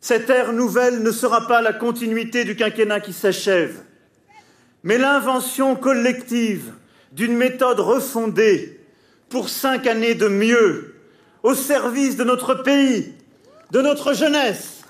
Cette ère nouvelle ne sera pas la continuité du quinquennat qui s'achève, mais l'invention collective d'une méthode refondée pour cinq années de mieux au service de notre pays, de notre jeunesse.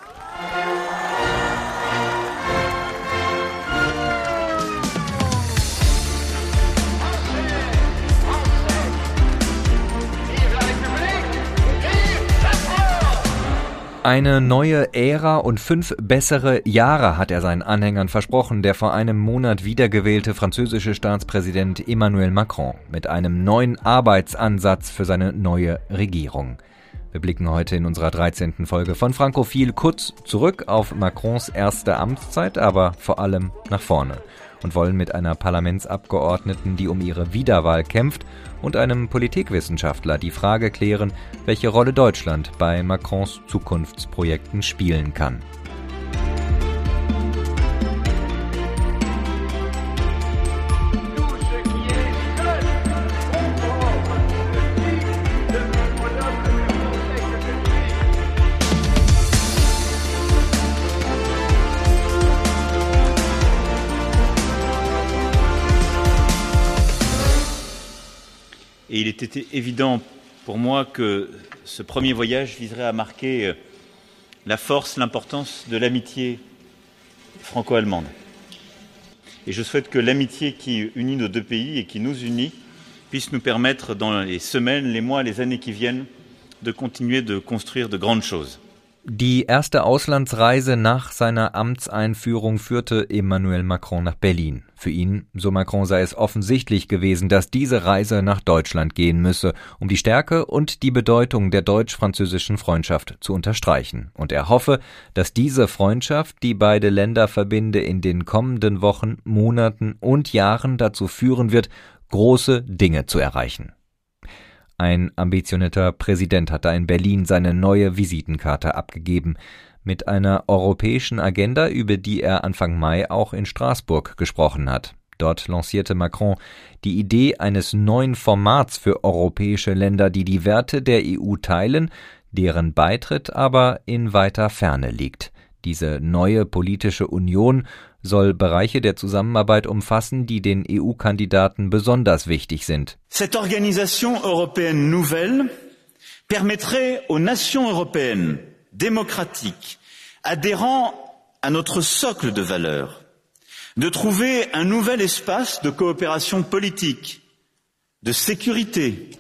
Eine neue Ära und fünf bessere Jahre hat er seinen Anhängern versprochen, der vor einem Monat wiedergewählte französische Staatspräsident Emmanuel Macron mit einem neuen Arbeitsansatz für seine neue Regierung. Wir blicken heute in unserer 13. Folge von Frankophil kurz zurück auf Macrons erste Amtszeit, aber vor allem nach vorne und wollen mit einer Parlamentsabgeordneten, die um ihre Wiederwahl kämpft, und einem Politikwissenschaftler die Frage klären, welche Rolle Deutschland bei Macrons Zukunftsprojekten spielen kann. Et il était évident pour moi que ce premier voyage viserait à marquer euh, la force, l'importance de l'amitié franco-allemande. Et je souhaite que l'amitié qui unit nos deux pays et qui nous unit puisse nous permettre dans les semaines, les mois, les années qui viennent de continuer de construire de grandes choses. Die erste Auslandsreise nach seiner Amtseinführung führte Emmanuel Macron nach Berlin. Für ihn, so Macron, sei es offensichtlich gewesen, dass diese Reise nach Deutschland gehen müsse, um die Stärke und die Bedeutung der deutsch-französischen Freundschaft zu unterstreichen. Und er hoffe, dass diese Freundschaft, die beide Länder verbinde, in den kommenden Wochen, Monaten und Jahren dazu führen wird, große Dinge zu erreichen. Ein ambitionierter Präsident hat da in Berlin seine neue Visitenkarte abgegeben mit einer europäischen Agenda, über die er Anfang Mai auch in Straßburg gesprochen hat. Dort lancierte Macron die Idee eines neuen Formats für europäische Länder, die die Werte der EU teilen, deren Beitritt aber in weiter Ferne liegt. Diese neue politische Union soll Bereiche der Zusammenarbeit umfassen, die den EU-Kandidaten besonders wichtig sind. Cette organisation européenne nouvelle permettrait aux nations européennes démocratiques adhérant à notre socle de valeurs de trouver un nouvel espace de coopération politique, de sécurité,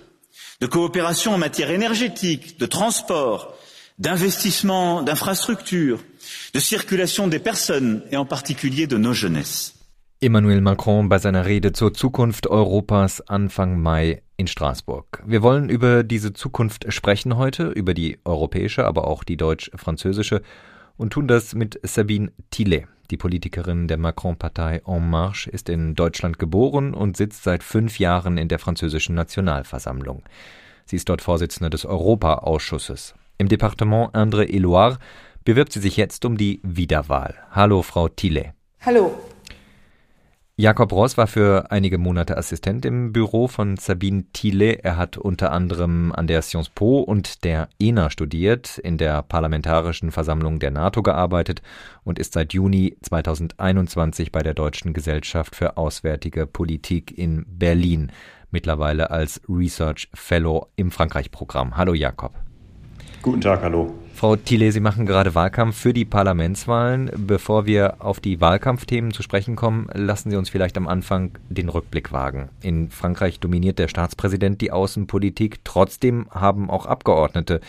de coopération en matière énergétique, de transport, d'investissement, d'infrastructures, de circulation des personnes et en particulier de nos jeunesses. Emmanuel Macron bei seiner Rede zur Zukunft Europas Anfang Mai in Straßburg. Wir wollen über diese Zukunft sprechen heute, über die europäische, aber auch die deutsch-französische und tun das mit Sabine Tillet. Die Politikerin der Macron-Partei En Marche ist in Deutschland geboren und sitzt seit fünf Jahren in der französischen Nationalversammlung. Sie ist dort Vorsitzende des Europa-Ausschusses. Im Departement Indre-et-Loire bewirbt sie sich jetzt um die Wiederwahl. Hallo, Frau Thiele. Hallo. Jakob Ross war für einige Monate Assistent im Büro von Sabine Thiele. Er hat unter anderem an der Sciences Po und der ENA studiert, in der Parlamentarischen Versammlung der NATO gearbeitet und ist seit Juni 2021 bei der Deutschen Gesellschaft für Auswärtige Politik in Berlin, mittlerweile als Research Fellow im Frankreich-Programm. Hallo Jakob. Guten Tag, hallo. Frau Thiele, Sie machen gerade Wahlkampf für die Parlamentswahlen. Bevor wir auf die Wahlkampfthemen zu sprechen kommen, lassen Sie uns vielleicht am Anfang den Rückblick wagen. In Frankreich dominiert der Staatspräsident die Außenpolitik. Trotzdem haben auch Abgeordnete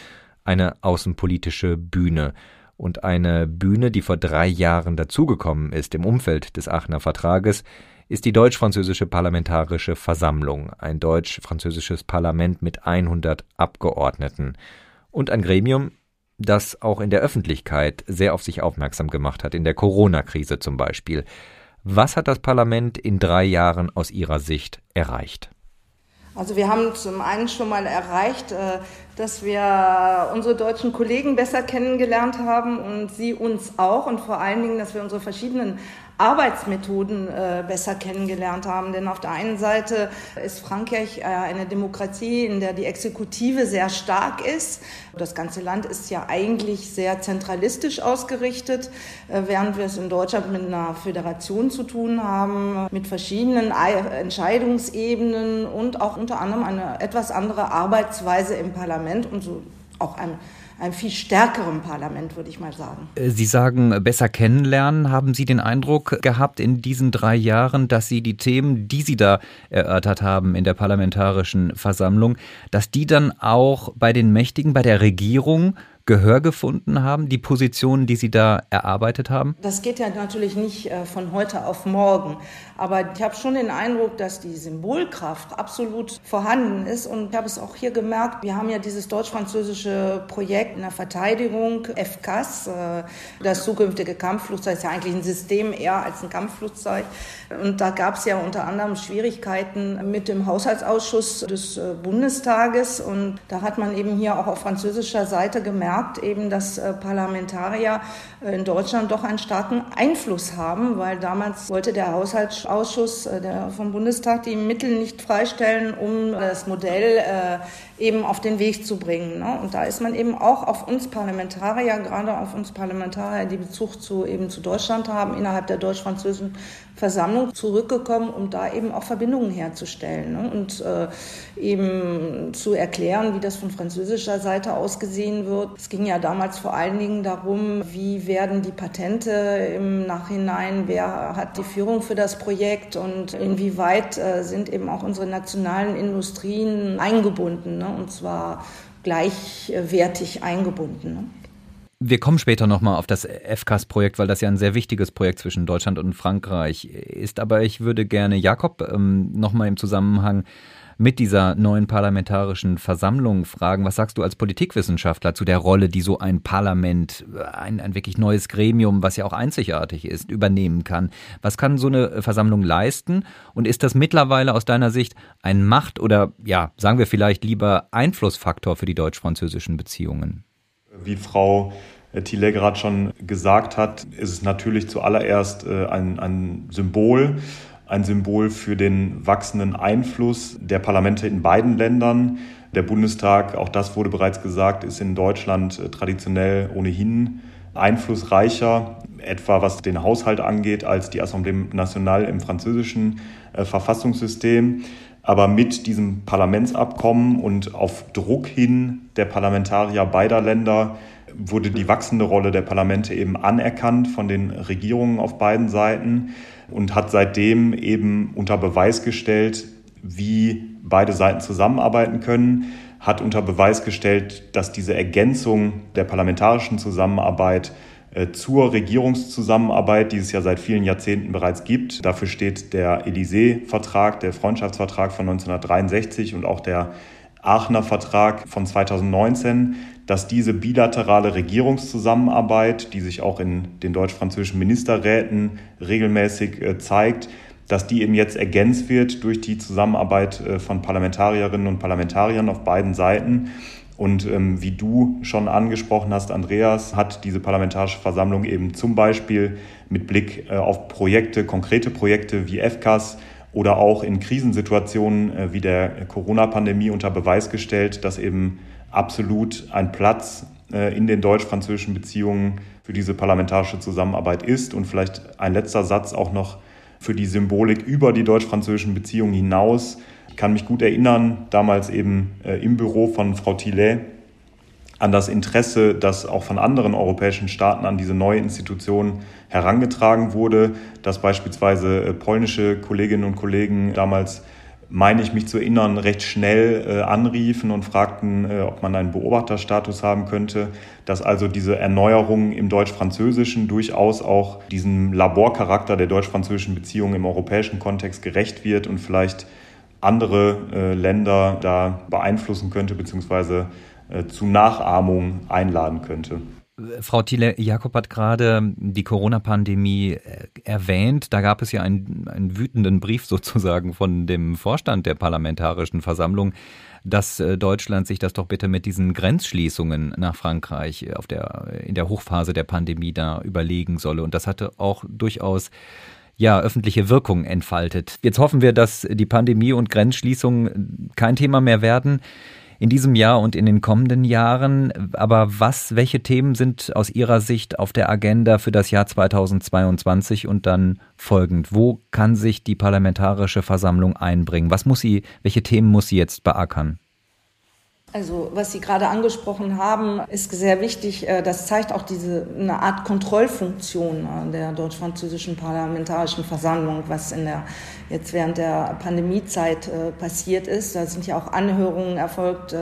eine außenpolitische Bühne. Und eine Bühne, die vor drei Jahren dazugekommen ist im Umfeld des Aachener Vertrages, ist die deutsch-französische Parlamentarische Versammlung, ein deutsch-französisches Parlament mit 100 Abgeordneten und ein Gremium, das auch in der Öffentlichkeit sehr auf sich aufmerksam gemacht hat, in der Corona-Krise zum Beispiel. Was hat das Parlament in drei Jahren aus Ihrer Sicht erreicht? Also wir haben zum einen schon mal erreicht, äh, dass wir unsere deutschen Kollegen besser kennengelernt haben und sie uns auch und vor allen Dingen, dass wir unsere verschiedenen Arbeitsmethoden äh, besser kennengelernt haben. Denn auf der einen Seite ist Frankreich äh, eine Demokratie, in der die Exekutive sehr stark ist. Das ganze Land ist ja eigentlich sehr zentralistisch ausgerichtet, äh, während wir es in Deutschland mit einer Föderation zu tun haben, mit verschiedenen Entscheidungsebenen und auch unter anderem eine etwas andere Arbeitsweise im Parlament und so auch ein einem viel stärkeren Parlament, würde ich mal sagen. Äh, Sie sagen, besser kennenlernen. Haben Sie den Eindruck gehabt in diesen drei Jahren, dass Sie die Themen, die Sie da erörtert haben in der Parlamentarischen Versammlung, dass die dann auch bei den Mächtigen, bei der Regierung Gehör gefunden haben, die Positionen, die Sie da erarbeitet haben? Das geht ja natürlich nicht äh, von heute auf morgen. Aber ich habe schon den Eindruck, dass die Symbolkraft absolut vorhanden ist. Und ich habe es auch hier gemerkt, wir haben ja dieses deutsch-französische Projekt in der Verteidigung, FCAS, äh, das zukünftige Kampfflugzeug ist ja eigentlich ein System eher als ein Kampfflugzeug. Und da gab es ja unter anderem Schwierigkeiten mit dem Haushaltsausschuss des äh, Bundestages. Und da hat man eben hier auch auf französischer Seite gemerkt, gemerkt, eben, dass äh, Parlamentarier äh, in Deutschland doch einen starken Einfluss haben, weil damals wollte der Haushaltsausschuss äh, vom Bundestag die Mittel nicht freistellen, um das Modell eben auf den Weg zu bringen. Ne? Und da ist man eben auch auf uns Parlamentarier, gerade auf uns Parlamentarier, die Bezug zu eben zu Deutschland haben, innerhalb der deutsch-französischen Versammlung zurückgekommen, um da eben auch Verbindungen herzustellen ne? und äh, eben zu erklären, wie das von französischer Seite aus gesehen wird. Es ging ja damals vor allen Dingen darum, wie werden die Patente im Nachhinein, wer hat die Führung für das Projekt und inwieweit äh, sind eben auch unsere nationalen Industrien eingebunden. Ne? und zwar gleichwertig eingebunden. Ne? Wir kommen später nochmal auf das FCAS-Projekt, weil das ja ein sehr wichtiges Projekt zwischen Deutschland und Frankreich ist. Aber ich würde gerne Jakob ähm, nochmal im Zusammenhang mit dieser neuen parlamentarischen Versammlung fragen. Was sagst du als Politikwissenschaftler zu der Rolle, die so ein Parlament, ein, ein wirklich neues Gremium, was ja auch einzigartig ist, übernehmen kann? Was kann so eine Versammlung leisten? Und ist das mittlerweile aus deiner Sicht ein Macht- oder, ja, sagen wir vielleicht lieber Einflussfaktor für die deutsch-französischen Beziehungen? Wie Frau Thiele gerade schon gesagt hat, ist es natürlich zuallererst äh, ein, ein Symbol ein Symbol für den wachsenden Einfluss der Parlamente in beiden Ländern. Der Bundestag, auch das wurde bereits gesagt, ist in Deutschland äh, traditionell ohnehin einflussreicher, etwa was den Haushalt angeht, als die Assemblée nationale im französischen äh, Verfassungssystem. Aber mit diesem Parlamentsabkommen und auf Druck hin der Parlamentarier beider Länder wurde die wachsende Rolle der Parlamente eben anerkannt von den Regierungen auf beiden Seiten und hat seitdem eben unter Beweis gestellt, wie beide Seiten zusammenarbeiten können, hat unter Beweis gestellt, dass diese Ergänzung der parlamentarischen Zusammenarbeit äh, zur Regierungszusammenarbeit, die es ja seit vielen Jahrzehnten bereits gibt. Dafür steht der Élysée-Vertrag, der Freundschaftsvertrag von 1963 und auch der Aachener Vertrag von 2019, dass diese bilaterale Regierungszusammenarbeit, die sich auch in den deutsch-französischen Ministerräten regelmäßig äh, zeigt, dass die eben jetzt ergänzt wird durch die Zusammenarbeit äh, von Parlamentarierinnen und Parlamentariern auf beiden Seiten. Und ähm, wie du schon angesprochen hast, Andreas, hat diese Parlamentarische Versammlung eben zum Beispiel mit Blick äh, auf Projekte, konkrete Projekte wie FCAS oder auch in Krisensituationen äh, wie der Corona-Pandemie unter Beweis gestellt, dass eben absolut ein Platz äh, in den deutsch-französischen Beziehungen für diese parlamentarische Zusammenarbeit ist. Und vielleicht ein letzter Satz auch noch für die Symbolik über die deutsch-französischen Beziehungen hinaus. Ich kann mich gut erinnern, damals eben äh, im Büro von Frau Tillet, an das Interesse, das auch von anderen europäischen Staaten an diese neue Institution herangetragen wurde, dass beispielsweise äh, polnische Kolleginnen und Kollegen damals meine ich mich zu erinnern, recht schnell äh, anriefen und fragten, äh, ob man einen Beobachterstatus haben könnte, dass also diese Erneuerung im Deutsch-Französischen durchaus auch diesem Laborcharakter der deutsch-französischen Beziehungen im europäischen Kontext gerecht wird und vielleicht andere Länder da beeinflussen könnte, beziehungsweise zu Nachahmung einladen könnte. Frau Thiele, Jakob hat gerade die Corona-Pandemie äh, erwähnt. Da gab es ja einen, einen wütenden Brief sozusagen von dem Vorstand der Parlamentarischen Versammlung, dass äh, Deutschland sich das doch bitte mit diesen Grenzschließungen nach Frankreich der, in der Hochphase der Pandemie da überlegen solle. Und das hatte auch durchaus ja, öffentliche Wirkung entfaltet. Jetzt hoffen wir, dass die Pandemie und Grenzschließungen kein Thema mehr werden in diesem Jahr und in den kommenden Jahren. Aber was, welche Themen sind aus Ihrer Sicht auf der Agenda für das Jahr 2022 und dann folgend? Wo kann sich die Parlamentarische Versammlung einbringen? Was muss sie, welche Themen muss sie jetzt beackern? Also was Sie gerade angesprochen haben, ist sehr wichtig. Äh, das zeigt auch diese eine Art Kontrollfunktion äh, der deutsch-französischen parlamentarischen Versammlung, was in der jetzt während der Pandemiezeit äh, passiert ist. Da sind ja auch Anhörungen erfolgt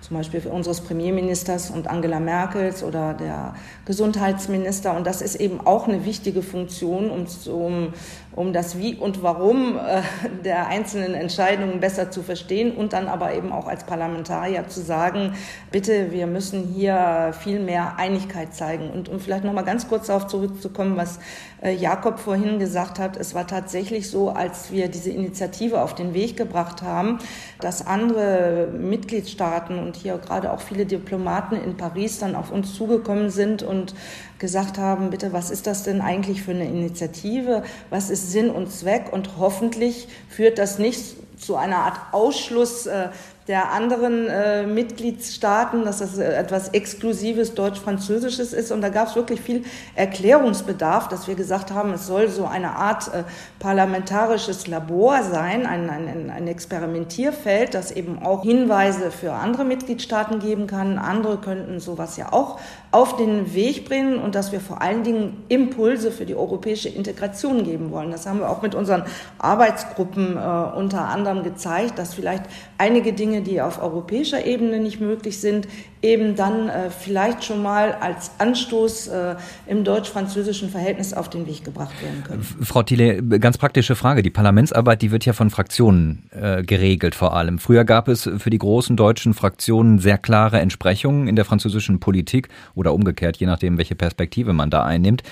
zum Beispiel unseres Premierministers und Angela Merkels oder der Gesundheitsminister. Und das ist eben auch eine wichtige Funktion, um, um, um das Wie und Warum äh, der einzelnen Entscheidungen besser zu verstehen und dann aber eben auch als Parlamentarier zu sagen, bitte, wir müssen hier viel mehr Einigkeit zeigen. Und um vielleicht noch mal ganz kurz darauf zurückzukommen, was äh, Jakob vorhin gesagt hat, es war tatsächlich so, als wir diese Initiative auf den Weg gebracht haben, dass andere Mitgliedstaaten und hier gerade auch viele Diplomaten in Paris dann auf uns zugekommen sind und gesagt haben, bitte, was ist das denn eigentlich für eine Initiative? Was ist Sinn und Zweck? Und hoffentlich führt das nicht zu einer Art Ausschluss äh, der anderen äh, Mitgliedstaaten, dass das äh, etwas Exklusives Deutsch-Französisches ist. Und da gab es wirklich viel Erklärungsbedarf, dass wir gesagt haben, es soll so eine Art äh, parlamentarisches Labor sein, ein, ein, ein Experimentierfeld, das eben auch Hinweise für andere Mitgliedstaaten geben kann. Andere könnten sowas ja auch auf den Weg bringen und dass wir vor allen Dingen Impulse für die europäische Integration geben wollen. Das haben wir auch mit unseren Arbeitsgruppen äh, unter anderem gezeigt, dass vielleicht einige Dinge, die auf europäischer Ebene nicht möglich sind, eben dann äh, vielleicht schon mal als Anstoß äh, im deutsch-französischen Verhältnis auf den Weg gebracht werden können. Frau Thiele, ganz praktische Frage. Die Parlamentsarbeit, die wird ja von Fraktionen äh, geregelt vor allem. Früher gab es für die großen deutschen Fraktionen sehr klare Entsprechungen in der französischen Politik oder umgekehrt, je nachdem, welche Perspektive man da einnimmt.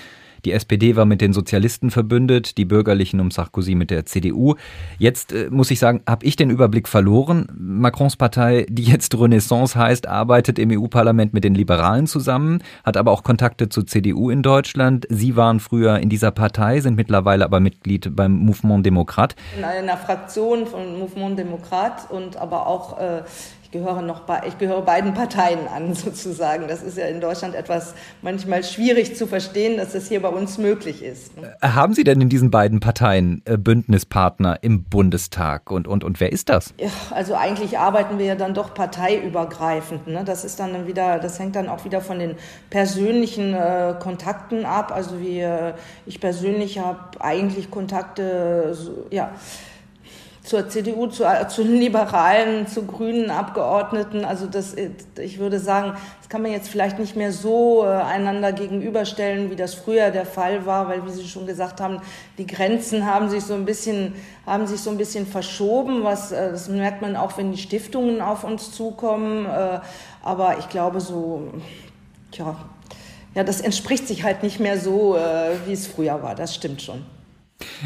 Die SPD war mit den Sozialisten verbündet, die Bürgerlichen um Sarkozy mit der CDU. Jetzt äh, muss ich sagen, habe ich den Überblick verloren. Macrons Partei, die jetzt Renaissance heißt, arbeitet im EU-Parlament mit den Liberalen zusammen, hat aber auch Kontakte zur CDU in Deutschland. Sie waren früher in dieser Partei, sind mittlerweile aber Mitglied beim Mouvement Demokrat. In einer Fraktion von Mouvement Demokrat und aber auch äh, ich gehöre noch bei, ich gehöre beiden Parteien an sozusagen. Das ist ja in Deutschland etwas manchmal schwierig zu verstehen, dass das hier bei uns möglich ist. Ne? Äh, haben Sie denn in diesen beiden Parteien äh, Bündnispartner im Bundestag und und und wer ist das? Ja, also eigentlich arbeiten wir ja dann doch parteiübergreifend. Ne? Das ist dann wieder, das hängt dann auch wieder von den persönlichen äh, Kontakten ab. Also wir, ich persönlich habe eigentlich Kontakte, so, ja zur CDU, zu, zu den Liberalen, zu grünen Abgeordneten. Also das, ich würde sagen, das kann man jetzt vielleicht nicht mehr so äh, einander gegenüberstellen, wie das früher der Fall war, weil, wie Sie schon gesagt haben, die Grenzen haben sich so ein bisschen, haben sich so ein bisschen verschoben. Was, äh, das merkt man auch, wenn die Stiftungen auf uns zukommen. Äh, aber ich glaube so, tja, ja, das entspricht sich halt nicht mehr so, wie es früher war. Das stimmt schon.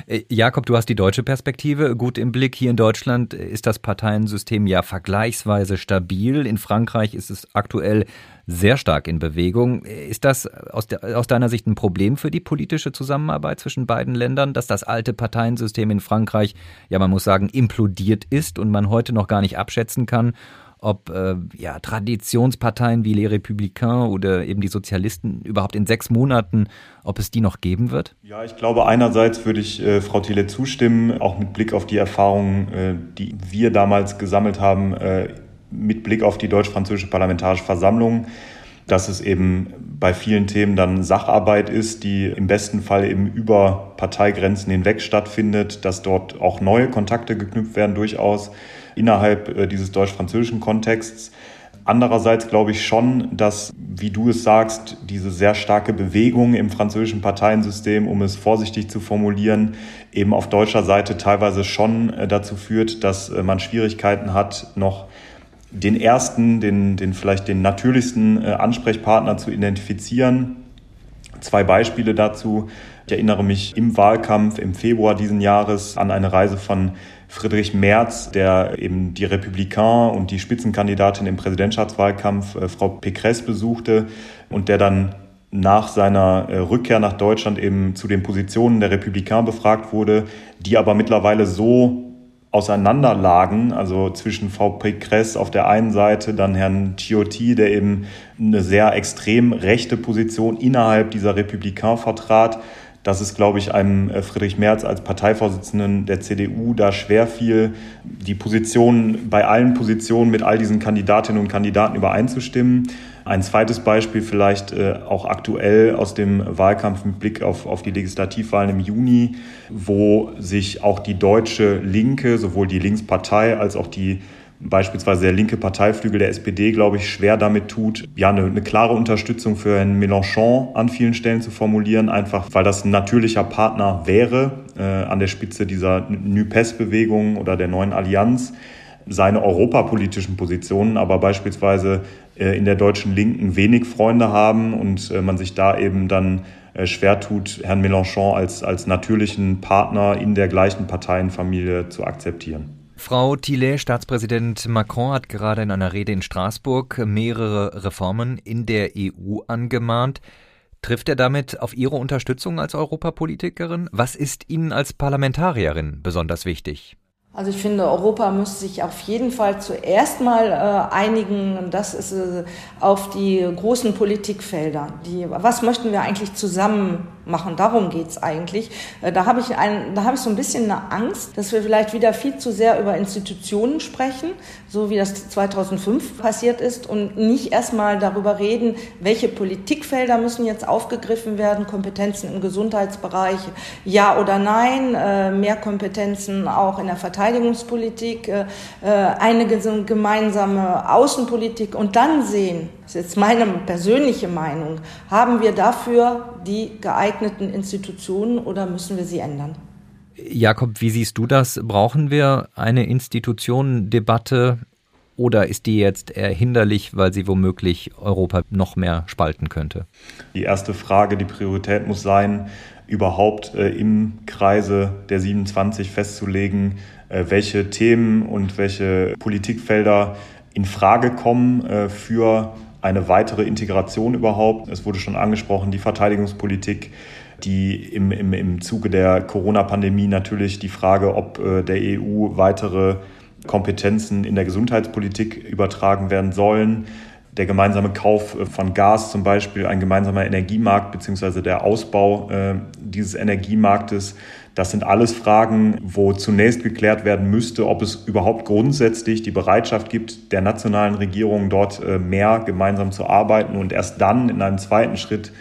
Äh, Jakob, du hast die deutsche Perspektive gut im Blick. Hier in Deutschland ist das Parteiensystem ja vergleichsweise stabil. In Frankreich ist es aktuell sehr stark in Bewegung. Ist das aus, de, aus, deiner Sicht ein Problem für die politische Zusammenarbeit zwischen beiden Ländern, dass das alte Parteiensystem in Frankreich, ja man muss sagen, implodiert ist und man heute noch gar nicht abschätzen kann, ob äh, ja, Traditionsparteien wie Les Républicains oder eben die Sozialisten überhaupt in sechs Monaten, ob es die noch geben wird? Ja, ich glaube, einerseits würde ich äh, Frau Thiele zustimmen, auch mit Blick auf die Erfahrungen, äh, die wir damals gesammelt haben, äh, mit Blick auf die deutsch-französische Parlamentarische Versammlung dass es eben bei vielen Themen dann Sacharbeit ist, die im besten Fall eben über Parteigrenzen hinweg stattfindet, dass dort auch neue Kontakte geknüpft werden durchaus innerhalb äh, dieses deutsch-französischen Kontexts. Andererseits glaube ich schon, dass, wie du es sagst, diese sehr starke Bewegung im französischen Parteiensystem, um es vorsichtig zu formulieren, eben auf deutscher Seite teilweise schon äh, dazu führt, dass äh, man Schwierigkeiten hat, noch den ersten, den, den vielleicht den natürlichsten Ansprechpartner zu identifizieren. Zwei Beispiele dazu. Ich erinnere mich im Wahlkampf im Februar diesen Jahres an eine Reise von Friedrich Merz, der eben die Republikaner und die Spitzenkandidatin im Präsidentschaftswahlkampf, äh, Frau Pécresse, besuchte und der dann nach seiner äh, Rückkehr nach Deutschland eben zu den Positionen der Republikaner befragt wurde, die aber mittlerweile so auseinanderlagen, also zwischen Frau Pécresse auf der einen Seite, dann Herrn Ciotti, der eben eine sehr extrem rechte Position innerhalb dieser Republikaner vertrat, dass es, glaube ich, einem äh, Friedrich Merz als Parteivorsitzenden der CDU da schwer fiel, die Positionen bei allen Positionen mit all diesen Kandidatinnen und Kandidaten übereinzustimmen. Ein zweites Beispiel vielleicht äh, auch aktuell aus dem Wahlkampf mit Blick auf, auf die Legislativwahlen im Juni, wo sich auch die deutsche Linke, sowohl die Linkspartei als auch die beispielsweise der linke Parteiflügel der SPD, glaube ich, schwer damit tut, ja, eine, eine, klare Unterstützung für Herrn Mélenchon an vielen Stellen zu formulieren, einfach weil das ein natürlicher Partner wäre äh, an der Spitze dieser NUPES-Bewegung oder der neuen Allianz. Seine europapolitischen Positionen aber beispielsweise äh, in der deutschen Linken wenig Freunde haben und äh, man sich da eben dann schwer tut, Herrn Mélenchon als, als natürlichen Partner in der gleichen Parteienfamilie zu akzeptieren. Frau Tillet, Staatspräsident Macron hat gerade in einer Rede in Straßburg mehrere Reformen in der EU angemahnt. Trifft er damit auf Ihre Unterstützung als Europapolitikerin? Was ist Ihnen als Parlamentarierin besonders wichtig? Also ich finde, Europa muss sich auf jeden Fall zuerst mal äh, einigen, das ist äh, auf die großen Politikfelder. Die, was möchten wir eigentlich zusammen machen? Darum geht's eigentlich. Äh, da habe ich, habe ich so ein bisschen eine Angst, dass wir vielleicht wieder viel zu sehr über Institutionen sprechen, so wie das 2005 passiert ist, und nicht erstmal darüber reden, welche Politikfelder müssen jetzt aufgegriffen werden, Kompetenzen im Gesundheitsbereich, ja oder nein, äh, mehr Kompetenzen auch in der Verteidigung Verteidigungspolitik, äh, äh, eine gemeinsame Außenpolitik und dann sehen, das ist jetzt meine persönliche Meinung, haben wir dafür die geeigneten Institutionen oder müssen wir sie ändern? Jakob, wie siehst du das? Brauchen wir eine Institutionendebatte oder ist die jetzt eher hinderlich, weil sie womöglich Europa noch mehr spalten könnte? Die erste Frage, die Priorität muss sein, überhaupt äh, im Kreise der 27 festzulegen, welche Themen und welche Politikfelder in Frage kommen äh, für eine weitere Integration überhaupt. Es wurde schon angesprochen, die Verteidigungspolitik, die im, im, im Zuge der Corona-Pandemie natürlich die Frage, ob äh, der EU weitere Kompetenzen in der Gesundheitspolitik übertragen werden sollen. Der gemeinsame Kauf von Gas zum Beispiel, ein gemeinsamer Energiemarkt beziehungsweise der Ausbau äh, dieses Energiemarktes das sind alles Fragen, wo zunächst geklärt werden müsste, ob es überhaupt grundsätzlich die Bereitschaft gibt, der nationalen Regierungen dort äh, mehr gemeinsam zu arbeiten und erst dann in einem zweiten Schritt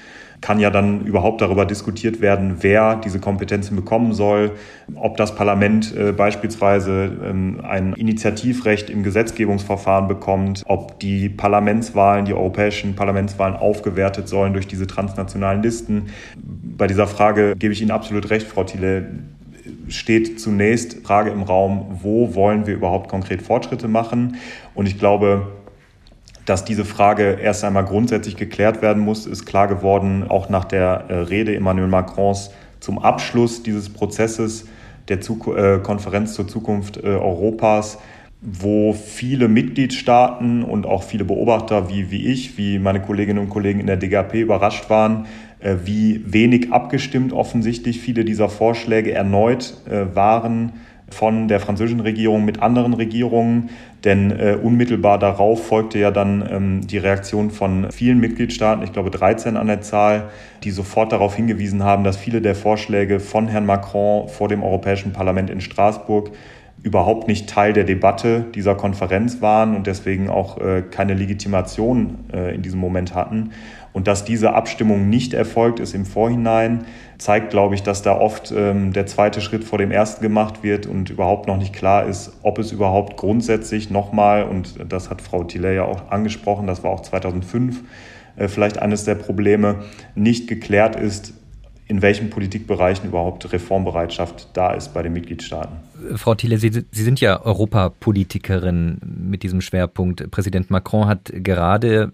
kann ja dann überhaupt darüber diskutiert werden, wer diese Kompetenzen bekommen soll, ob das Parlament äh, beispielsweise ähm, ein Initiativrecht im Gesetzgebungsverfahren bekommt, ob die Parlamentswahlen, die europäischen Parlamentswahlen aufgewertet sollen durch diese transnationalen Listen. Bei dieser Frage gebe ich Ihnen absolut recht, Frau Thiele steht zunächst Frage im Raum, wo wollen wir überhaupt konkret Fortschritte machen? Und ich glaube, dass diese Frage erst einmal grundsätzlich geklärt werden muss, ist klar geworden, auch nach der äh, Rede Emmanuel Macrons zum Abschluss dieses Prozesses der äh, Konferenz zur Zukunft äh, Europas, wo viele Mitgliedstaaten und auch viele Beobachter wie, wie ich, wie meine Kolleginnen und Kollegen in der DGAP überrascht waren, wie wenig abgestimmt offensichtlich viele dieser Vorschläge erneut waren von der französischen Regierung mit anderen Regierungen, denn äh, unmittelbar darauf folgte ja dann ähm, die Reaktion von vielen Mitgliedstaaten, ich glaube 13 an der Zahl, die sofort darauf hingewiesen haben, dass viele der Vorschläge von Herrn Macron vor dem Europäischen Parlament in Straßburg überhaupt nicht Teil der Debatte dieser Konferenz waren und deswegen auch äh, keine Legitimation äh, in diesem Moment hatten. Und dass diese Abstimmung nicht erfolgt ist im Vorhinein, zeigt, glaube ich, dass da oft ähm, der zweite Schritt vor dem ersten gemacht wird und überhaupt noch nicht klar ist, ob es überhaupt grundsätzlich nochmal, und das hat Frau Tiller ja auch angesprochen, das war auch 2005 äh, vielleicht eines der Probleme, nicht geklärt ist, in welchen Politikbereichen überhaupt Reformbereitschaft da ist bei den Mitgliedstaaten. Frau Thiele, Sie, Sie sind ja Europapolitikerin mit diesem Schwerpunkt. Präsident Macron hat gerade,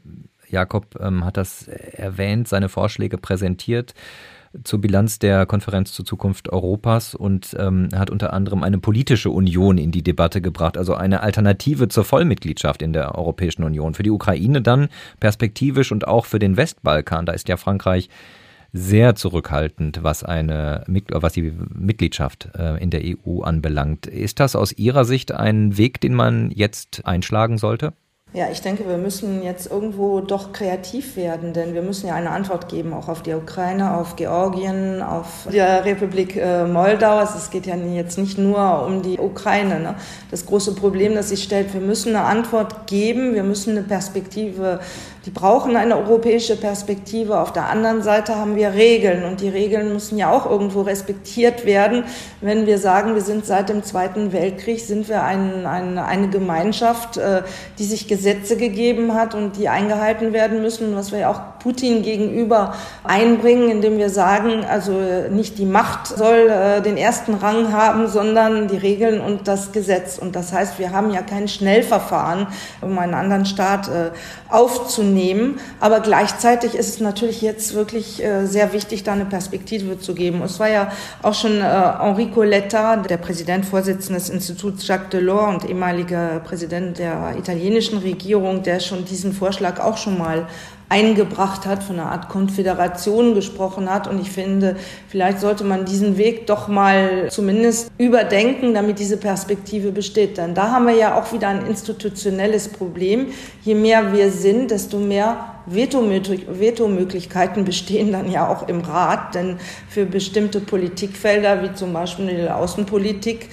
Jakob ähm, hat das erwähnt, seine Vorschläge präsentiert zur Bilanz der Konferenz zur Zukunft Europas und ähm, hat unter anderem eine politische Union in die Debatte gebracht, also eine Alternative zur Vollmitgliedschaft in der Europäischen Union. Für die Ukraine dann perspektivisch und auch für den Westbalkan. Da ist ja Frankreich sehr zurückhaltend, was eine was die Mitgliedschaft äh, in der EU anbelangt. Ist das aus Ihrer Sicht ein Weg, den man jetzt einschlagen sollte? Ja, ich denke, wir müssen jetzt irgendwo doch kreativ werden, denn wir müssen ja eine Antwort geben, auch auf die Ukraine, auf Georgien, auf die Republik äh, Moldau. Also es geht ja jetzt nicht nur um die Ukraine. Ne? Das große Problem, das sich stellt, wir müssen eine Antwort geben, wir müssen eine Perspektive die brauchen eine europäische Perspektive. Auf der anderen Seite haben wir Regeln und die Regeln müssen ja auch irgendwo respektiert werden. Wenn wir sagen, wir sind seit dem Zweiten Weltkrieg, sind wir ein, ein, eine Gemeinschaft, äh, die sich Gesetze gegeben hat und die eingehalten werden müssen, was wir ja auch Putin gegenüber einbringen, indem wir sagen, also nicht die Macht soll äh, den ersten Rang haben, sondern die Regeln und das Gesetz. Und das heißt, wir haben ja kein Schnellverfahren, um einen anderen Staat äh, aufzunehmen. Aber gleichzeitig ist es natürlich jetzt wirklich äh, sehr wichtig, da eine Perspektive zu geben. Es war ja auch schon Enrico Letta, der Präsident, Vorsitzende des Instituts Jacques Delors und ehemaliger Präsident der italienischen Regierung, der schon diesen Vorschlag auch schon mal eingebracht hat, von einer Art Konföderation gesprochen hat. Und ich finde, vielleicht sollte man diesen Weg doch mal zumindest überdenken, damit diese Perspektive besteht. Denn da haben wir ja auch wieder ein institutionelles Problem. Je mehr wir sind, desto mehr Vetomöglichkeiten bestehen dann ja auch im Rat, denn für bestimmte Politikfelder, wie zum Beispiel die Außenpolitik,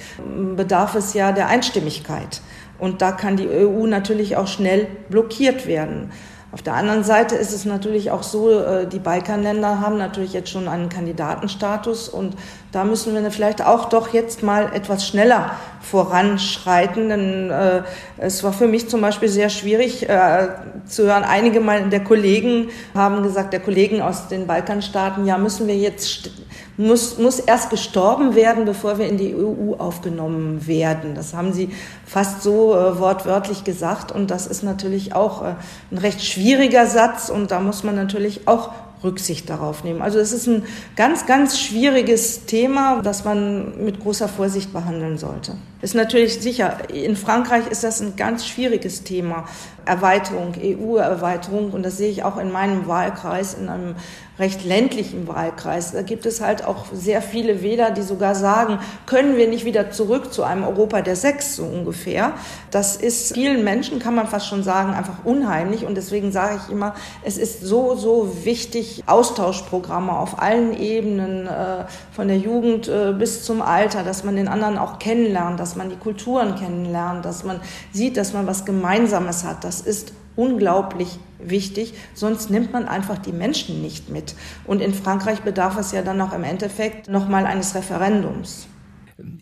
bedarf es ja der Einstimmigkeit. Und da kann die EU natürlich auch schnell blockiert werden. Auf der anderen Seite ist es natürlich auch so, äh, die Balkanländer haben natürlich jetzt schon einen Kandidatenstatus und da müssen wir vielleicht auch doch jetzt mal etwas schneller voranschreiten, denn äh, es war für mich zum Beispiel sehr schwierig äh, zu hören. Einige der Kollegen haben gesagt, der Kollegen aus den Balkanstaaten, ja, müssen wir jetzt muss, muss erst gestorben werden, bevor wir in die EU aufgenommen werden. Das haben sie fast so äh, wortwörtlich gesagt und das ist natürlich auch äh, ein recht schwieriger Satz und da muss man natürlich auch Rücksicht darauf nehmen. Also es ist ein ganz, ganz schwieriges Thema, das man mit großer Vorsicht behandeln sollte. Ist natürlich sicher, in Frankreich ist das ein ganz schwieriges Thema. Erweiterung, EU-Erweiterung. Und das sehe ich auch in meinem Wahlkreis, in einem recht ländlichen Wahlkreis. Da gibt es halt auch sehr viele Wähler, die sogar sagen, können wir nicht wieder zurück zu einem Europa der Sechs, so ungefähr. Das ist vielen Menschen, kann man fast schon sagen, einfach unheimlich. Und deswegen sage ich immer, es ist so, so wichtig, Austauschprogramme auf allen Ebenen, äh, von der Jugend äh, bis zum Alter, dass man den anderen auch kennenlernt, dass man die Kulturen kennenlernt, dass man sieht, dass man was Gemeinsames hat. Das ist unglaublich wichtig, sonst nimmt man einfach die Menschen nicht mit. Und in Frankreich bedarf es ja dann auch im Endeffekt nochmal eines Referendums.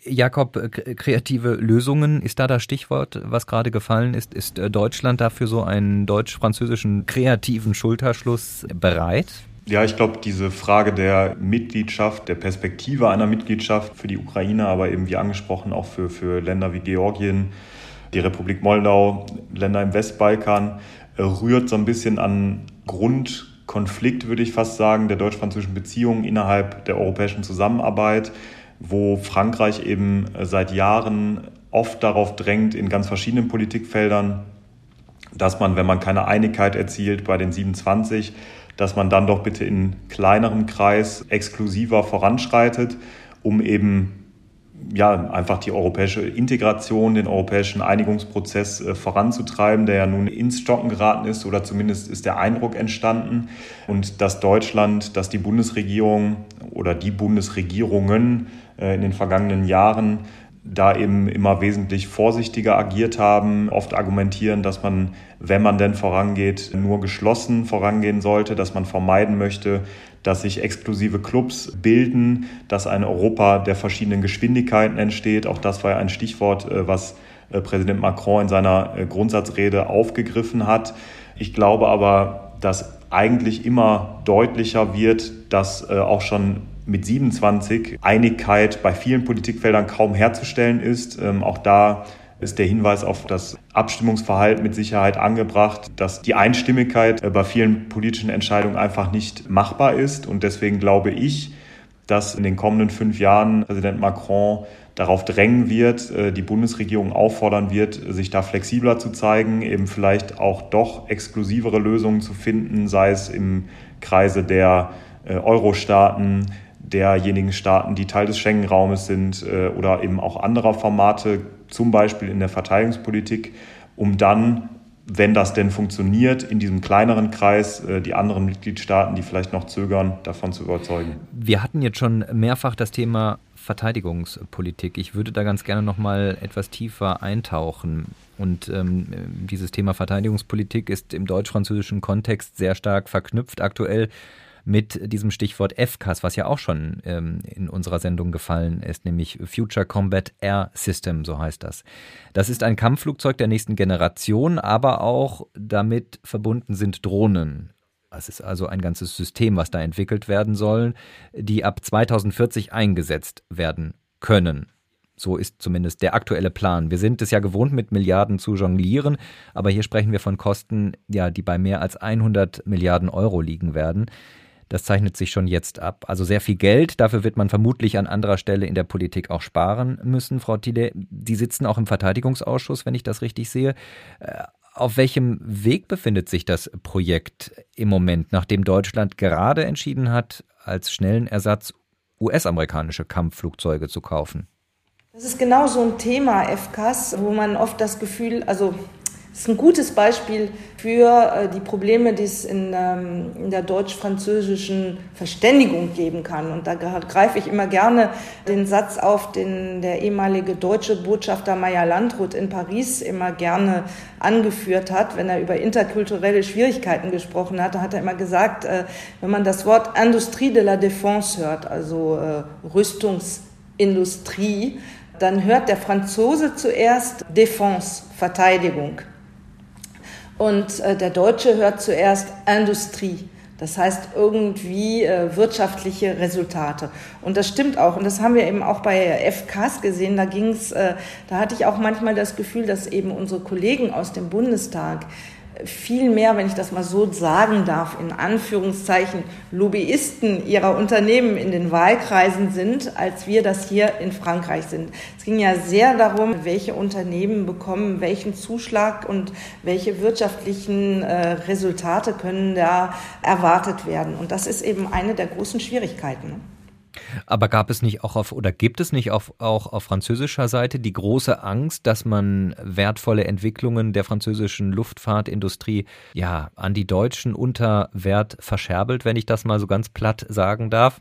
Jakob, äh, kreative Lösungen ist da das Stichwort, was gerade gefallen ist. Ist äh, Deutschland dafür so einen deutsch-französischen kreativen Schulterschluss bereit? Ja, ich glaube, diese Frage der Mitgliedschaft, der Perspektive einer Mitgliedschaft für die Ukraine, aber eben wie angesprochen auch für, für Länder wie Georgien, die Republik Moldau, Länder im Westbalkan, äh, rührt so ein bisschen an Grundkonflikt, würde ich fast sagen, der deutsch-französischen Beziehungen innerhalb der europäischen Zusammenarbeit, wo Frankreich eben äh, seit Jahren oft darauf drängt, in ganz verschiedenen Politikfeldern, dass man, wenn man keine Einigkeit erzielt bei den 27, dass man dann doch bitte in kleinerem Kreis exklusiver voranschreitet, um eben ja, einfach die europäische Integration, den europäischen Einigungsprozess äh, voranzutreiben, der ja nun ins Stocken geraten ist oder zumindest ist der Eindruck entstanden. Und dass Deutschland, dass die Bundesregierung oder die Bundesregierungen äh, in den vergangenen Jahren da eben immer wesentlich vorsichtiger agiert haben, oft argumentieren, dass man, wenn man denn vorangeht, nur geschlossen vorangehen sollte, dass man vermeiden möchte, dass sich exklusive Clubs bilden, dass ein Europa der verschiedenen Geschwindigkeiten entsteht. Auch das war ja ein Stichwort, äh, was äh, Präsident Macron in seiner äh, Grundsatzrede aufgegriffen hat. Ich glaube aber, dass eigentlich immer deutlicher wird, dass auch schon mit 27 Einigkeit bei vielen Politikfeldern kaum herzustellen ist. Ähm, auch da ist der Hinweis auf das Abstimmungsverhalten mit Sicherheit angebracht, dass die Einstimmigkeit äh, bei vielen politischen Entscheidungen einfach nicht machbar ist. Und deswegen glaube ich, dass in den kommenden fünf Jahren Präsident Macron darauf drängen wird, äh, die Bundesregierung auffordern wird, sich da flexibler zu zeigen, eben vielleicht auch doch exklusivere Lösungen zu finden, sei es im Kreise der äh, Euro-Staaten, derjenigen Staaten, die Teil des Schengen-Raumes sind äh, oder eben auch anderer Formate, zum Beispiel in der Verteidigungspolitik, um dann, wenn das denn funktioniert, in diesem kleineren Kreis die anderen Mitgliedstaaten, die vielleicht noch zögern, davon zu überzeugen. Wir hatten jetzt schon mehrfach das Thema Verteidigungspolitik. Ich würde da ganz gerne noch mal etwas tiefer eintauchen. Und ähm, dieses Thema Verteidigungspolitik ist im deutsch-französischen Kontext sehr stark verknüpft aktuell mit diesem Stichwort FCAS, was ja auch schon ähm, in unserer Sendung gefallen ist, nämlich Future Combat Air System, so heißt das. Das ist ein Kampfflugzeug der nächsten Generation, aber auch damit verbunden sind Drohnen. Es ist also ein ganzes System, was da entwickelt werden soll, die ab 2040 eingesetzt werden können. So ist zumindest der aktuelle Plan. Wir sind es ja gewohnt, mit Milliarden zu jonglieren, aber hier sprechen wir von Kosten, ja, die bei mehr als 100 Milliarden Euro liegen werden. Das zeichnet sich schon jetzt ab. Also sehr viel Geld. Dafür wird man vermutlich an anderer Stelle in der Politik auch sparen müssen, Frau Tille. Sie sitzen auch im Verteidigungsausschuss, wenn ich das richtig sehe. Äh, auf welchem Weg befindet sich das Projekt im Moment, nachdem Deutschland gerade entschieden hat, als schnellen Ersatz US-amerikanische Kampfflugzeuge zu kaufen? Das ist genau so ein Thema, FCAS, wo man oft das Gefühl, also das ist ein gutes Beispiel für äh, die Probleme, die es in, ähm, in der deutsch-französischen Verständigung geben kann. Und da greife ich immer gerne den Satz auf, den der ehemalige deutsche Botschafter Meyer Landrut in Paris immer gerne angeführt hat, wenn er über interkulturelle Schwierigkeiten gesprochen hat. Da hat er immer gesagt, äh, wenn man das Wort Industrie de la Défense hört, also äh, Rüstungsindustrie, dann hört der Franzose zuerst Défense, Verteidigung. Und äh, der Deutsche hört zuerst Industrie. Das heißt irgendwie äh, wirtschaftliche Resultate. Und das stimmt auch. Und das haben wir eben auch bei FKs gesehen. Da ging's, äh, da hatte ich auch manchmal das Gefühl, dass eben unsere Kollegen aus dem Bundestag viel mehr, wenn ich das mal so sagen darf, in Anführungszeichen Lobbyisten ihrer Unternehmen in den Wahlkreisen sind, als wir das hier in Frankreich sind. Es ging ja sehr darum, welche Unternehmen bekommen welchen Zuschlag und welche wirtschaftlichen äh, Resultate können da erwartet werden. Und das ist eben eine der großen Schwierigkeiten. Aber gab es nicht auch auf oder gibt es nicht auf, auch auf französischer Seite die große Angst, dass man wertvolle Entwicklungen der französischen Luftfahrtindustrie ja an die Deutschen unter Wert verscherbelt, wenn ich das mal so ganz platt sagen darf?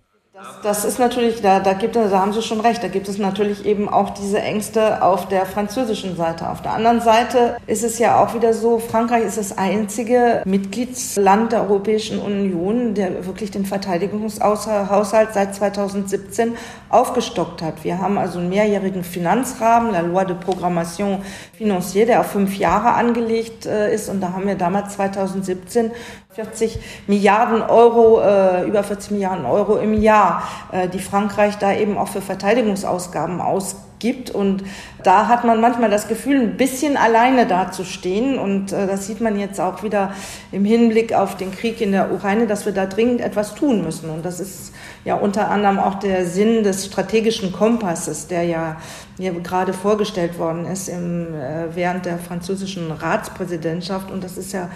Das ist natürlich, da, da, gibt, da haben Sie schon recht, da gibt es natürlich eben auch diese Ängste auf der französischen Seite. Auf der anderen Seite ist es ja auch wieder so, Frankreich ist das einzige Mitgliedsland der Europäischen Union, der wirklich den Verteidigungshaushalt seit 2017 aufgestockt hat. Wir haben also einen mehrjährigen Finanzrahmen, la Loi de Programmation Financière, der auf fünf Jahre angelegt äh, ist. Und da haben wir damals 2017 40 Milliarden Euro, äh, über 40 Milliarden Euro im Jahr, äh, die Frankreich da eben auch für Verteidigungsausgaben ausgibt. Und da hat man manchmal das Gefühl, ein bisschen alleine dazustehen. Und äh, das sieht man jetzt auch wieder im Hinblick auf den Krieg in der Ukraine, dass wir da dringend etwas tun müssen. Und das ist ja unter anderem auch der Sinn des strategischen Kompasses, der ja hier gerade vorgestellt worden ist im, äh, während der französischen Ratspräsidentschaft. Und das ist ja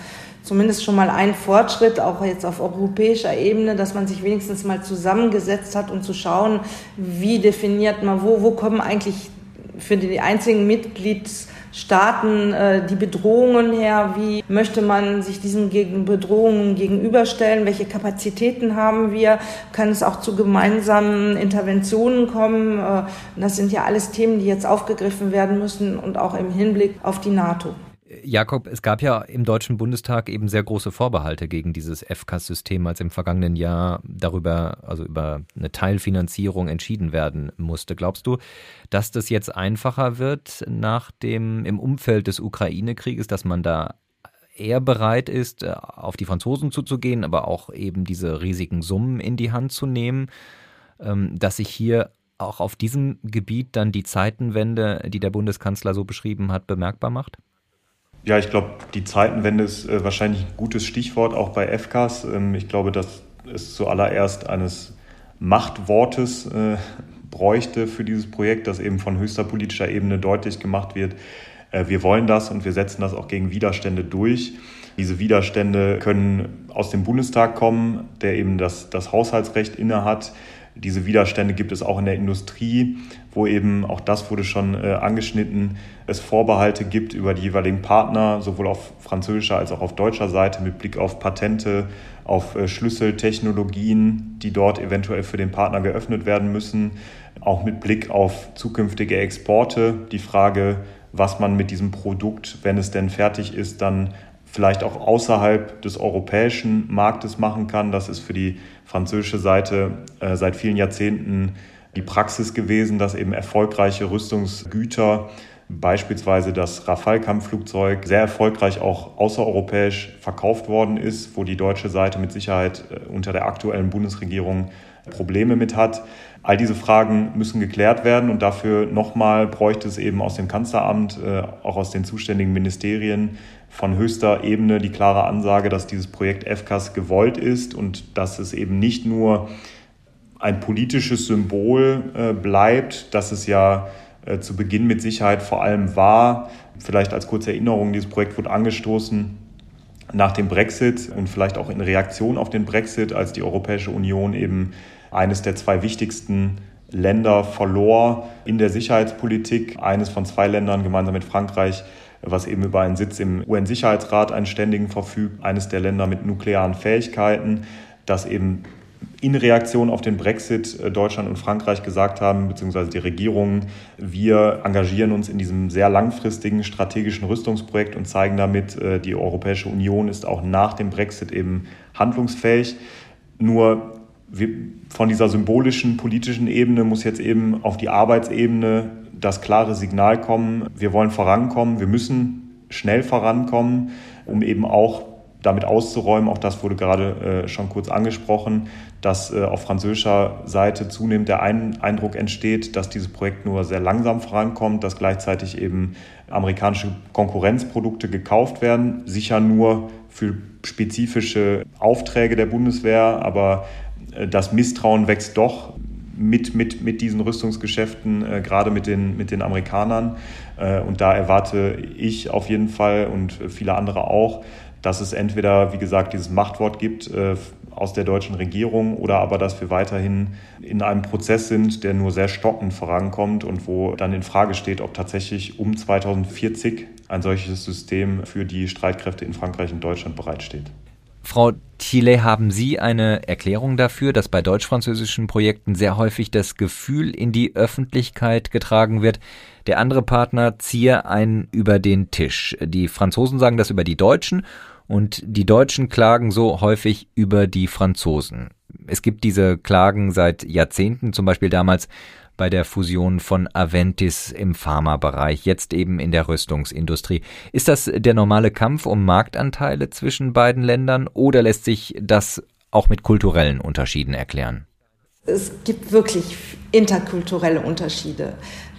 zumindest schon mal ein Fortschritt, auch jetzt auf europäischer Ebene, dass man sich wenigstens mal zusammengesetzt hat, um zu schauen, wie definiert man, wo, wo kommen eigentlich für die einzigen Mitgliedstaaten äh, die Bedrohungen her? Wie möchte man sich diesen gegen Bedrohungen gegenüberstellen? Welche Kapazitäten haben wir? Kann es auch zu gemeinsamen Interventionen kommen? Äh, das sind ja alles Themen, die jetzt aufgegriffen werden müssen und auch im Hinblick auf die NATO. Jakob, es gab ja im Deutschen Bundestag eben sehr große Vorbehalte gegen dieses FCAS-System, als im vergangenen Jahr darüber, also über eine Teilfinanzierung entschieden werden musste. Glaubst du, dass das jetzt einfacher wird nach dem, im Umfeld des Ukraine-Krieges, dass man da eher bereit ist, auf die Franzosen zuzugehen, aber auch eben diese riesigen Summen in die Hand zu nehmen? ähm, dass sich hier auch auf diesem Gebiet dann die Zeitenwende, die der Bundeskanzler so beschrieben hat, bemerkbar macht? Ja, ich glaube, die Zeitenwende ist äh, wahrscheinlich ein gutes Stichwort auch bei FKs. Ähm, ich glaube, dass es zuallererst eines Machtwortes äh, bräuchte für dieses Projekt, das eben von höchster politischer Ebene deutlich gemacht wird. Äh, wir wollen das und wir setzen das auch gegen Widerstände durch. Diese Widerstände können aus dem Bundestag kommen, der eben das, das Haushaltsrecht innehat. Diese Widerstände gibt es auch in der Industrie, wo eben, auch das wurde schon äh, angeschnitten, es Vorbehalte gibt über die jeweiligen Partner, sowohl auf französischer als auch auf deutscher Seite mit Blick auf Patente, auf äh, Schlüsseltechnologien, die dort eventuell für den Partner geöffnet werden müssen, auch mit Blick auf zukünftige Exporte, die Frage, was man mit diesem Produkt, wenn es denn fertig ist, dann vielleicht auch außerhalb des europäischen Marktes machen kann. Das ist für die französische Seite äh, seit vielen Jahrzehnten die Praxis gewesen, dass eben erfolgreiche Rüstungsgüter, beispielsweise das Rafale-Kampfflugzeug, sehr erfolgreich auch außereuropäisch verkauft worden ist, wo die deutsche Seite mit Sicherheit äh, unter der aktuellen Bundesregierung Probleme mit hat. All diese Fragen müssen geklärt werden und dafür nochmal bräuchte es eben aus dem Kanzleramt, äh, auch aus den zuständigen Ministerien von höchster Ebene die klare Ansage, dass dieses Projekt FCAS gewollt ist und dass es eben nicht nur ein politisches Symbol äh, bleibt, dass es ja äh, zu Beginn mit Sicherheit vor allem war. Vielleicht als kurze Erinnerung, dieses Projekt wurde angestoßen nach dem Brexit und vielleicht auch in Reaktion auf den Brexit, als die Europäische Union eben eines der zwei wichtigsten Länder verlor in der Sicherheitspolitik. Eines von zwei Ländern gemeinsam mit Frankreich, was eben über einen Sitz im UN-Sicherheitsrat einen ständigen verfügt. Eines der Länder mit nuklearen Fähigkeiten, das eben in Reaktion auf den Brexit äh, Deutschland und Frankreich gesagt haben, beziehungsweise die Regierungen, wir engagieren uns in diesem sehr langfristigen strategischen Rüstungsprojekt und zeigen damit, äh, die Europäische Union ist auch nach dem Brexit eben handlungsfähig. Nur von dieser symbolischen politischen Ebene muss jetzt eben auf die Arbeitsebene das klare Signal kommen, wir wollen vorankommen, wir müssen schnell vorankommen, um eben auch damit auszuräumen, auch das wurde gerade äh, schon kurz angesprochen, dass äh, auf französischer Seite zunehmend der Eindruck entsteht, dass dieses Projekt nur sehr langsam vorankommt, dass gleichzeitig eben amerikanische Konkurrenzprodukte gekauft werden, sicher nur für spezifische Aufträge der Bundeswehr, aber äh, das Misstrauen wächst doch mit, mit, mit diesen Rüstungsgeschäften, äh, gerade mit den, mit den Amerikanern. Äh, und da erwarte ich auf jeden Fall und viele andere auch, dass es entweder, wie gesagt, dieses Machtwort gibt äh, aus der deutschen Regierung oder aber, dass wir weiterhin in einem Prozess sind, der nur sehr stockend vorankommt und wo dann in Frage steht, ob tatsächlich um 2040 ein solches System für die Streitkräfte in Frankreich und Deutschland bereitsteht. Frau Thiele, haben Sie eine Erklärung dafür, dass bei deutsch-französischen Projekten sehr häufig das Gefühl in die Öffentlichkeit getragen wird, der andere Partner ziehe einen über den Tisch? Die Franzosen sagen das über die Deutschen und die Deutschen klagen so häufig über die Franzosen. Es gibt diese Klagen seit Jahrzehnten, zum Beispiel damals bei der Fusion von Aventis im Pharmabereich, jetzt eben in der Rüstungsindustrie. Ist das der normale Kampf um Marktanteile zwischen beiden Ländern oder lässt sich das auch mit kulturellen Unterschieden erklären? Es gibt wirklich interkulturelle Unterschiede.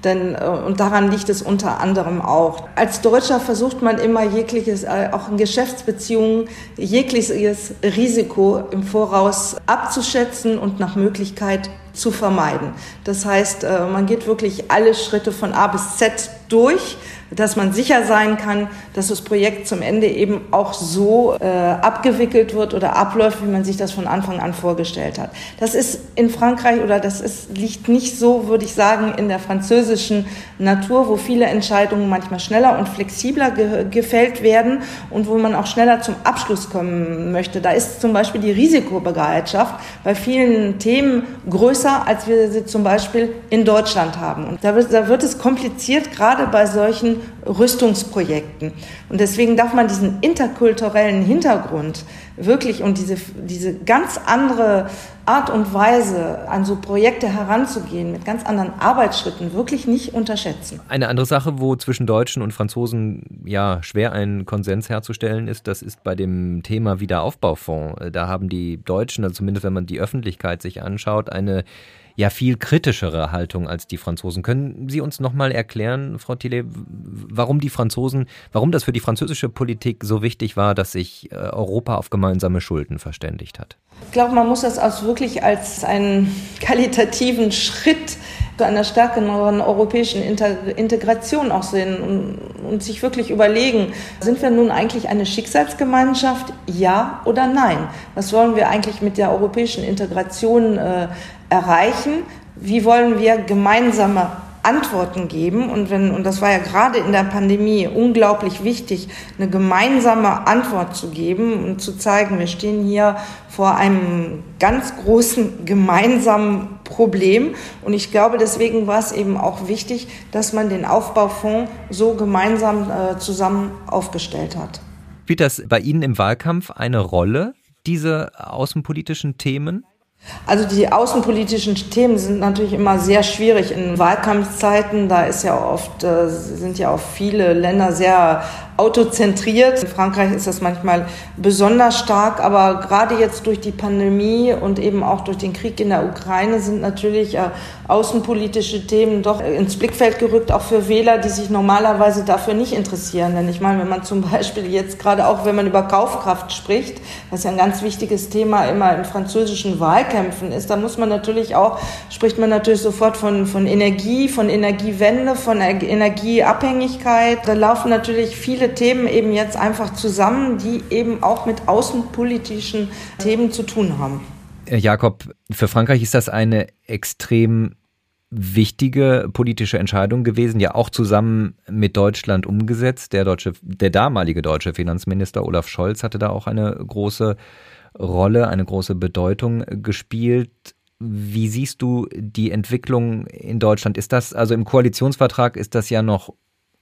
Denn, äh, und daran liegt es unter anderem auch. Als Deutscher versucht man immer jegliches, äh, auch in Geschäftsbeziehungen, jegliches Risiko im Voraus abzuschätzen und nach Möglichkeit zu vermeiden. Das heißt, äh, man geht wirklich alle Schritte von A bis Z durch dass man sicher sein kann, dass das Projekt zum Ende eben auch so äh, abgewickelt wird oder abläuft, wie man sich das von Anfang an vorgestellt hat. Das ist in Frankreich oder das ist, liegt nicht so, würde ich sagen, in der französischen Natur, wo viele Entscheidungen manchmal schneller und flexibler ge gefällt werden und wo man auch schneller zum Abschluss kommen möchte. Da ist zum Beispiel die Risikobereitschaft bei vielen Themen größer, als wir sie zum Beispiel in Deutschland haben. Und da wird, da wird es kompliziert, gerade bei solchen Rüstungsprojekten. Und deswegen darf man diesen interkulturellen Hintergrund wirklich und diese, diese ganz andere Art und Weise, an so Projekte heranzugehen, mit ganz anderen Arbeitsschritten, wirklich nicht unterschätzen. Eine andere Sache, wo zwischen Deutschen und Franzosen ja schwer ein Konsens herzustellen ist, das ist bei dem Thema Wiederaufbaufonds. Da haben die Deutschen, also zumindest wenn man die Öffentlichkeit sich anschaut, eine ja viel kritischere Haltung als die Franzosen. Können Sie uns nochmal erklären, Frau Thiele, warum die Franzosen, warum das für die französische Politik so wichtig war, dass sich äh, Europa auf gemeinsame Schulden verständigt hat? Ich glaube, man muss das auch wirklich als einen qualitativen Schritt zu einer stärkeren europäischen Integration auch sehen und, und, sich wirklich überlegen, sind wir nun eigentlich eine Schicksalsgemeinschaft, ja oder nein? Was wollen wir eigentlich mit der europäischen Integration äh, erreichen? Wie wollen wir gemeinsame Antworten geben. Und wenn, und das war ja gerade in der Pandemie unglaublich wichtig, eine gemeinsame Antwort zu geben und zu zeigen, wir stehen hier vor einem ganz großen gemeinsamen Problem. Und ich glaube, deswegen war es eben auch wichtig, dass man den Aufbaufonds so gemeinsam äh, zusammen aufgestellt hat. Spielt das bei Ihnen im Wahlkampf eine Rolle, diese außenpolitischen Themen? Also die außenpolitischen Themen sind natürlich immer sehr schwierig in Wahlkampfzeiten. Da ist ja oft, äh, sind ja auch viele Länder sehr autozentriert. In Frankreich ist das manchmal besonders stark, aber gerade jetzt durch die Pandemie und eben auch durch den Krieg in der Ukraine sind natürlich äh, außenpolitische Themen doch ins Blickfeld gerückt, auch für Wähler, die sich normalerweise dafür nicht interessieren. Denn ich meine, wenn man zum Beispiel jetzt gerade auch, wenn man über Kaufkraft spricht, was ja ein ganz wichtiges Thema immer in französischen Wahlkämpfen ist, da muss man natürlich auch, spricht man natürlich sofort von, von Energie, von Energiewende, von Energieabhängigkeit. Da laufen natürlich viele Themen eben jetzt einfach zusammen, die eben auch mit außenpolitischen Themen zu tun haben. Jakob, für Frankreich ist das eine extrem wichtige politische Entscheidung gewesen, ja auch zusammen mit Deutschland umgesetzt. Der deutsche, der damalige deutsche Finanzminister Olaf Scholz hatte da auch eine große Rolle, eine große Bedeutung gespielt. Wie siehst du die Entwicklung in Deutschland? Ist das, also im Koalitionsvertrag ist das ja noch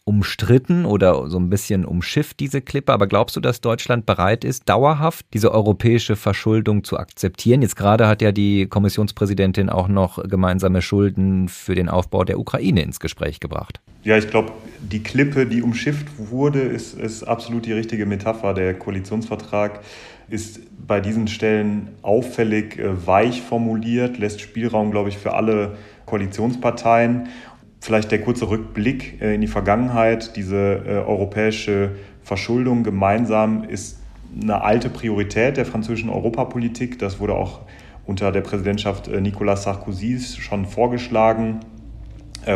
umstritten oder so ein bisschen umschifft, diese Klippe. Aber glaubst du, dass Deutschland bereit ist, dauerhaft diese europäische Verschuldung zu akzeptieren? Jetzt gerade hat ja die Kommissionspräsidentin auch noch gemeinsame Schulden für den Aufbau der Ukraine ins Gespräch gebracht. Ja, ich glaube, die Klippe, die umschifft wurde, ist, ist absolut die richtige Metapher. Der Koalitionsvertrag ist bei diesen Stellen auffällig äh, weich formuliert, lässt Spielraum, glaube ich, für alle Koalitionsparteien. Vielleicht der kurze Rückblick äh, in die Vergangenheit. Diese äh, europäische Verschuldung gemeinsam ist eine alte Priorität der französischen Europapolitik. Das wurde auch unter der Präsidentschaft Nicolas Sarkozys schon vorgeschlagen,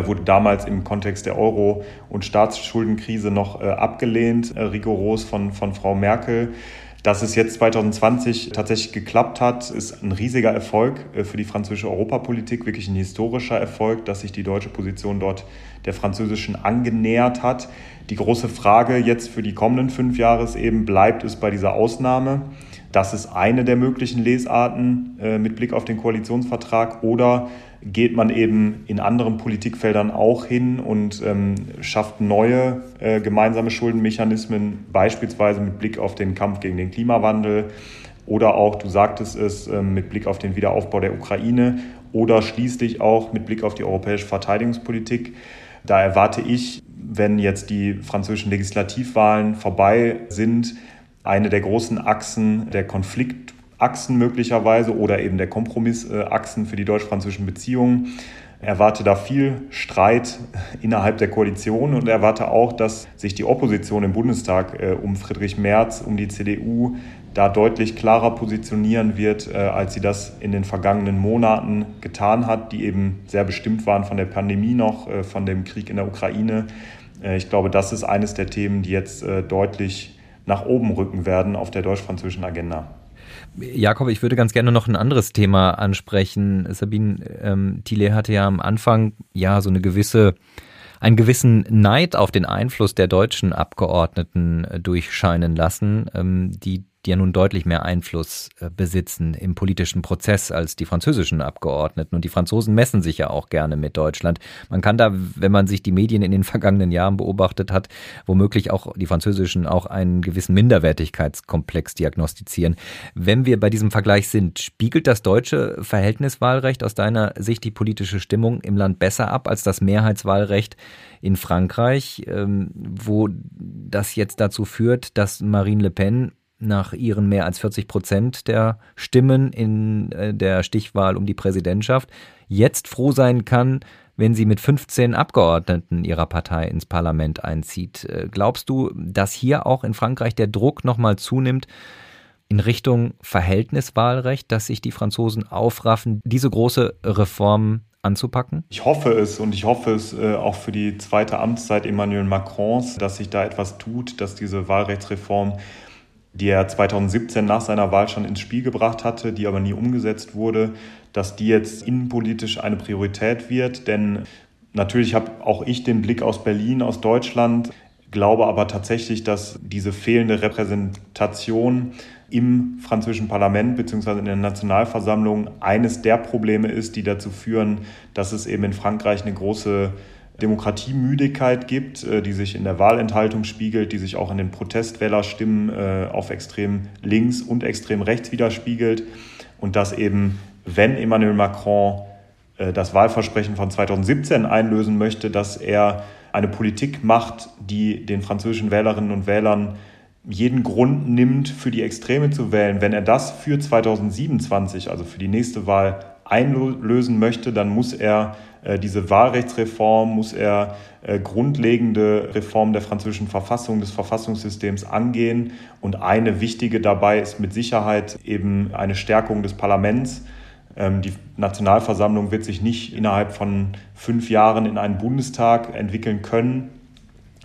wurde damals im Kontext der Euro- und Staatsschuldenkrise noch abgelehnt, rigoros von, von Frau Merkel. Dass es jetzt 2020 tatsächlich geklappt hat, ist ein riesiger Erfolg äh, für die französische Europapolitik, wirklich ein historischer Erfolg, dass sich die deutsche Position dort der französischen angenähert hat. Die große Frage jetzt für die kommenden fünf Jahre ist eben, bleibt es bei dieser Ausnahme? Das ist eine der möglichen Lesarten äh, mit Blick auf den Koalitionsvertrag oder geht man eben in anderen Politikfeldern auch hin und ähm, schafft neue äh, gemeinsame Schuldenmechanismen, beispielsweise mit Blick auf den Kampf gegen den Klimawandel oder auch, du sagtest es, äh, mit Blick auf den Wiederaufbau der Ukraine oder schließlich auch mit Blick auf die europäische Verteidigungspolitik. Da erwarte ich, wenn jetzt die französischen Legislativwahlen vorbei sind, eine der großen Achsen der Konflikt Achsen möglicherweise oder eben der Kompromissachsen für die deutsch-französischen Beziehungen. Erwarte da viel Streit innerhalb der Koalition und erwarte auch, dass sich die Opposition im Bundestag äh, um Friedrich Merz, um die CDU da deutlich klarer positionieren wird, äh, als sie das in den vergangenen Monaten getan hat, die eben sehr bestimmt waren von der Pandemie noch, äh, von dem Krieg in der Ukraine. Ich glaube, das ist eines der Themen, die jetzt deutlich nach oben rücken werden auf der deutsch-französischen Agenda. Jakob, ich würde ganz gerne noch ein anderes Thema ansprechen. Sabine ähm, Thiele hatte ja am Anfang ja so eine gewisse einen gewissen Neid auf den Einfluss der deutschen Abgeordneten äh, durchscheinen lassen, ähm, die die ja nun deutlich mehr Einfluss äh, besitzen im politischen Prozess als die französischen Abgeordneten. Und die Franzosen messen sich ja auch gerne mit Deutschland. Man kann da, wenn man sich die Medien in den vergangenen Jahren beobachtet hat, womöglich auch die französischen auch einen gewissen Minderwertigkeitskomplex diagnostizieren. Wenn wir bei diesem Vergleich sind, spiegelt das deutsche Verhältniswahlrecht aus deiner Sicht die politische Stimmung im Land besser ab als das Mehrheitswahlrecht in Frankreich, ähm, wo das jetzt dazu führt, dass Marine Le Pen nach ihren mehr als 40 Prozent der Stimmen in äh, der Stichwahl um die Präsidentschaft jetzt froh sein kann, wenn sie mit 15 Abgeordneten ihrer Partei ins Parlament einzieht. Äh, glaubst du, dass hier auch in Frankreich der Druck nochmal zunimmt in Richtung Verhältniswahlrecht, dass sich die Franzosen aufraffen, diese große Reform anzupacken? Ich hoffe es und ich hoffe es äh, auch für die zweite Amtszeit Emmanuel Macrons, dass sich da etwas tut, dass diese Wahlrechtsreform, die er 2017 nach seiner Wahl schon ins Spiel gebracht hatte, die aber nie umgesetzt wurde, dass die jetzt innenpolitisch eine Priorität wird. Denn natürlich habe auch ich den Blick aus Berlin, aus Deutschland, glaube aber tatsächlich, dass diese fehlende Repräsentation im französischen Parlament bzw. in der Nationalversammlung eines der Probleme ist, die dazu führen, dass es eben in Frankreich eine große Demokratiemüdigkeit gibt, äh, die sich in der Wahlenthaltung spiegelt, die sich auch in den Protestwählerstimmen äh, auf extrem links und extrem rechts widerspiegelt und dass eben, wenn Emmanuel Macron äh, das Wahlversprechen von 2017 einlösen möchte, dass er eine Politik macht, die den französischen Wählerinnen und Wählern jeden Grund nimmt, für die Extreme zu wählen. Wenn er das für 2027, also für die nächste Wahl, einlösen möchte, dann muss er äh, diese Wahlrechtsreform, muss er äh, grundlegende Reformen der französischen Verfassung, des Verfassungssystems angehen. Und eine wichtige dabei ist mit Sicherheit eben eine Stärkung des Parlaments. Ähm, die Nationalversammlung wird sich nicht innerhalb von fünf Jahren in einen Bundestag entwickeln können.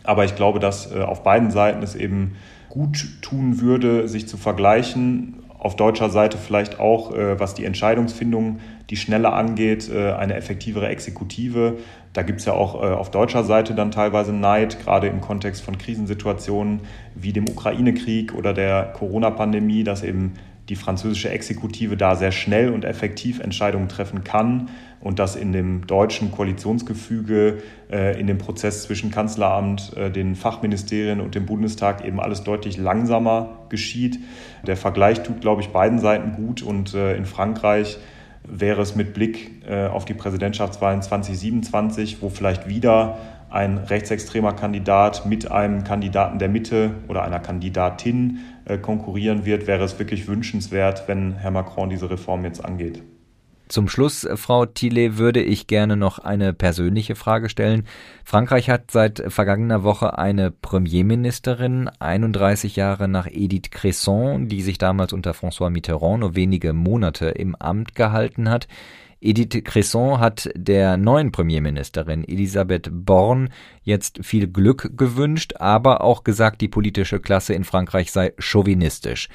Aber ich glaube, dass äh, auf beiden Seiten es eben gut tun würde, sich zu vergleichen. Auf deutscher Seite vielleicht auch, äh, was die Entscheidungsfindung, die schneller angeht, äh, eine effektivere Exekutive. Da gibt es ja auch äh, auf deutscher Seite dann teilweise Neid, gerade im Kontext von Krisensituationen wie dem Ukraine-Krieg oder der Corona-Pandemie, dass eben die französische Exekutive da sehr schnell und effektiv Entscheidungen treffen kann und dass in dem deutschen Koalitionsgefüge, äh, in dem Prozess zwischen Kanzleramt, äh, den Fachministerien und dem Bundestag eben alles deutlich langsamer geschieht. Der Vergleich tut, glaube ich, beiden Seiten gut und äh, in Frankreich wäre es mit Blick auf die Präsidentschaftswahlen 2027, wo vielleicht wieder ein rechtsextremer Kandidat mit einem Kandidaten der Mitte oder einer Kandidatin konkurrieren wird, wäre es wirklich wünschenswert, wenn Herr Macron diese Reform jetzt angeht. Zum Schluss, äh, Frau Thiele, würde ich gerne noch eine persönliche Frage stellen. Frankreich hat seit vergangener Woche eine Premierministerin, 31 Jahre nach Edith Cresson, die sich damals unter François Mitterrand nur wenige Monate im Amt gehalten hat. Edith Cresson hat der neuen Premierministerin Elisabeth Born jetzt viel Glück gewünscht, aber auch gesagt, die politische Klasse in Frankreich sei chauvinistisch.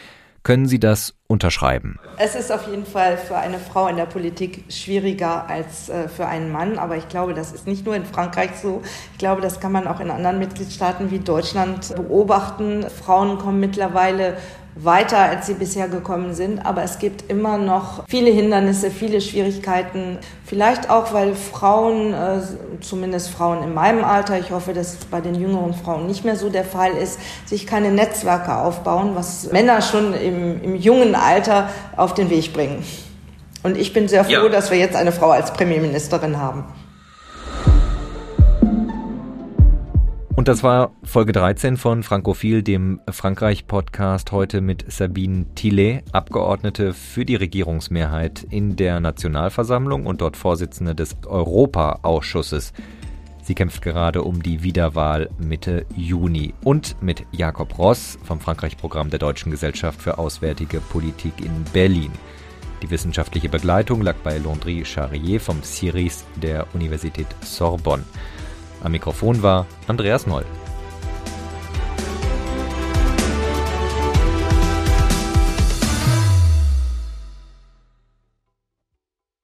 Können Sie das unterschreiben? Es ist auf jeden Fall für eine Frau in der Politik schwieriger als äh, für einen Mann, aber ich glaube, das ist nicht nur in Frankreich so. Ich glaube, das kann man auch in anderen Mitgliedstaaten wie Deutschland beobachten. Frauen kommen mittlerweile weiter, als sie bisher gekommen sind. Aber es gibt immer noch viele Hindernisse, viele Schwierigkeiten. Vielleicht auch, weil Frauen, äh, zumindest Frauen in meinem Alter, ich hoffe, dass bei den jüngeren Frauen nicht mehr so der Fall ist, sich keine Netzwerke aufbauen, was Männer schon im, im jungen Alter auf den Weg bringen. Und ich bin sehr froh, ja. dass wir jetzt eine Frau als Premierministerin haben. Und das war Folge 13 von Frankophil, dem Frankreich-Podcast, heute mit Sabine Tillet, Abgeordnete für die Regierungsmehrheit in der Nationalversammlung und dort Vorsitzende des Europa-Ausschusses. Sie kämpft gerade um die Wiederwahl Mitte Juni. Und mit Jakob Ross vom Frankreich-Programm der Deutschen Gesellschaft für Auswärtige Politik in Berlin. Die wissenschaftliche Begleitung lag bei Landry Charrier vom CIRIS der Universität Sorbonne. Am Mikrofon war Andreas Noll.